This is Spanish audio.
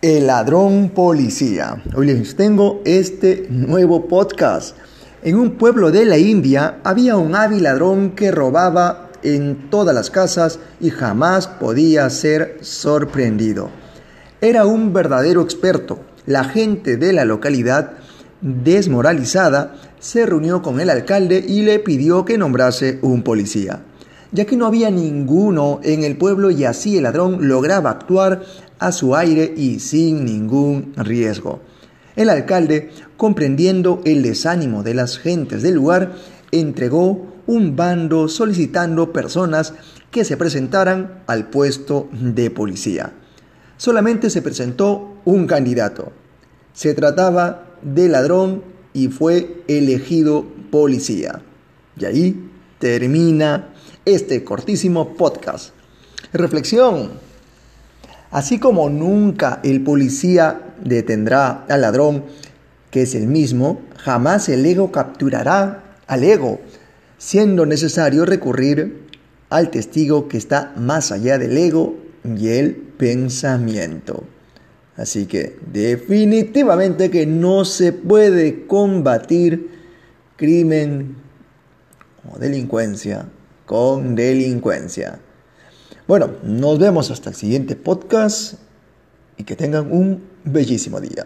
El ladrón policía. Hoy les tengo este nuevo podcast. En un pueblo de la India había un hábil ladrón que robaba en todas las casas y jamás podía ser sorprendido. Era un verdadero experto. La gente de la localidad, desmoralizada, se reunió con el alcalde y le pidió que nombrase un policía ya que no había ninguno en el pueblo y así el ladrón lograba actuar a su aire y sin ningún riesgo. El alcalde, comprendiendo el desánimo de las gentes del lugar, entregó un bando solicitando personas que se presentaran al puesto de policía. Solamente se presentó un candidato. Se trataba de ladrón y fue elegido policía. Y ahí termina este cortísimo podcast. Reflexión. Así como nunca el policía detendrá al ladrón, que es el mismo, jamás el ego capturará al ego, siendo necesario recurrir al testigo que está más allá del ego y el pensamiento. Así que definitivamente que no se puede combatir crimen o delincuencia con delincuencia. Bueno, nos vemos hasta el siguiente podcast y que tengan un bellísimo día.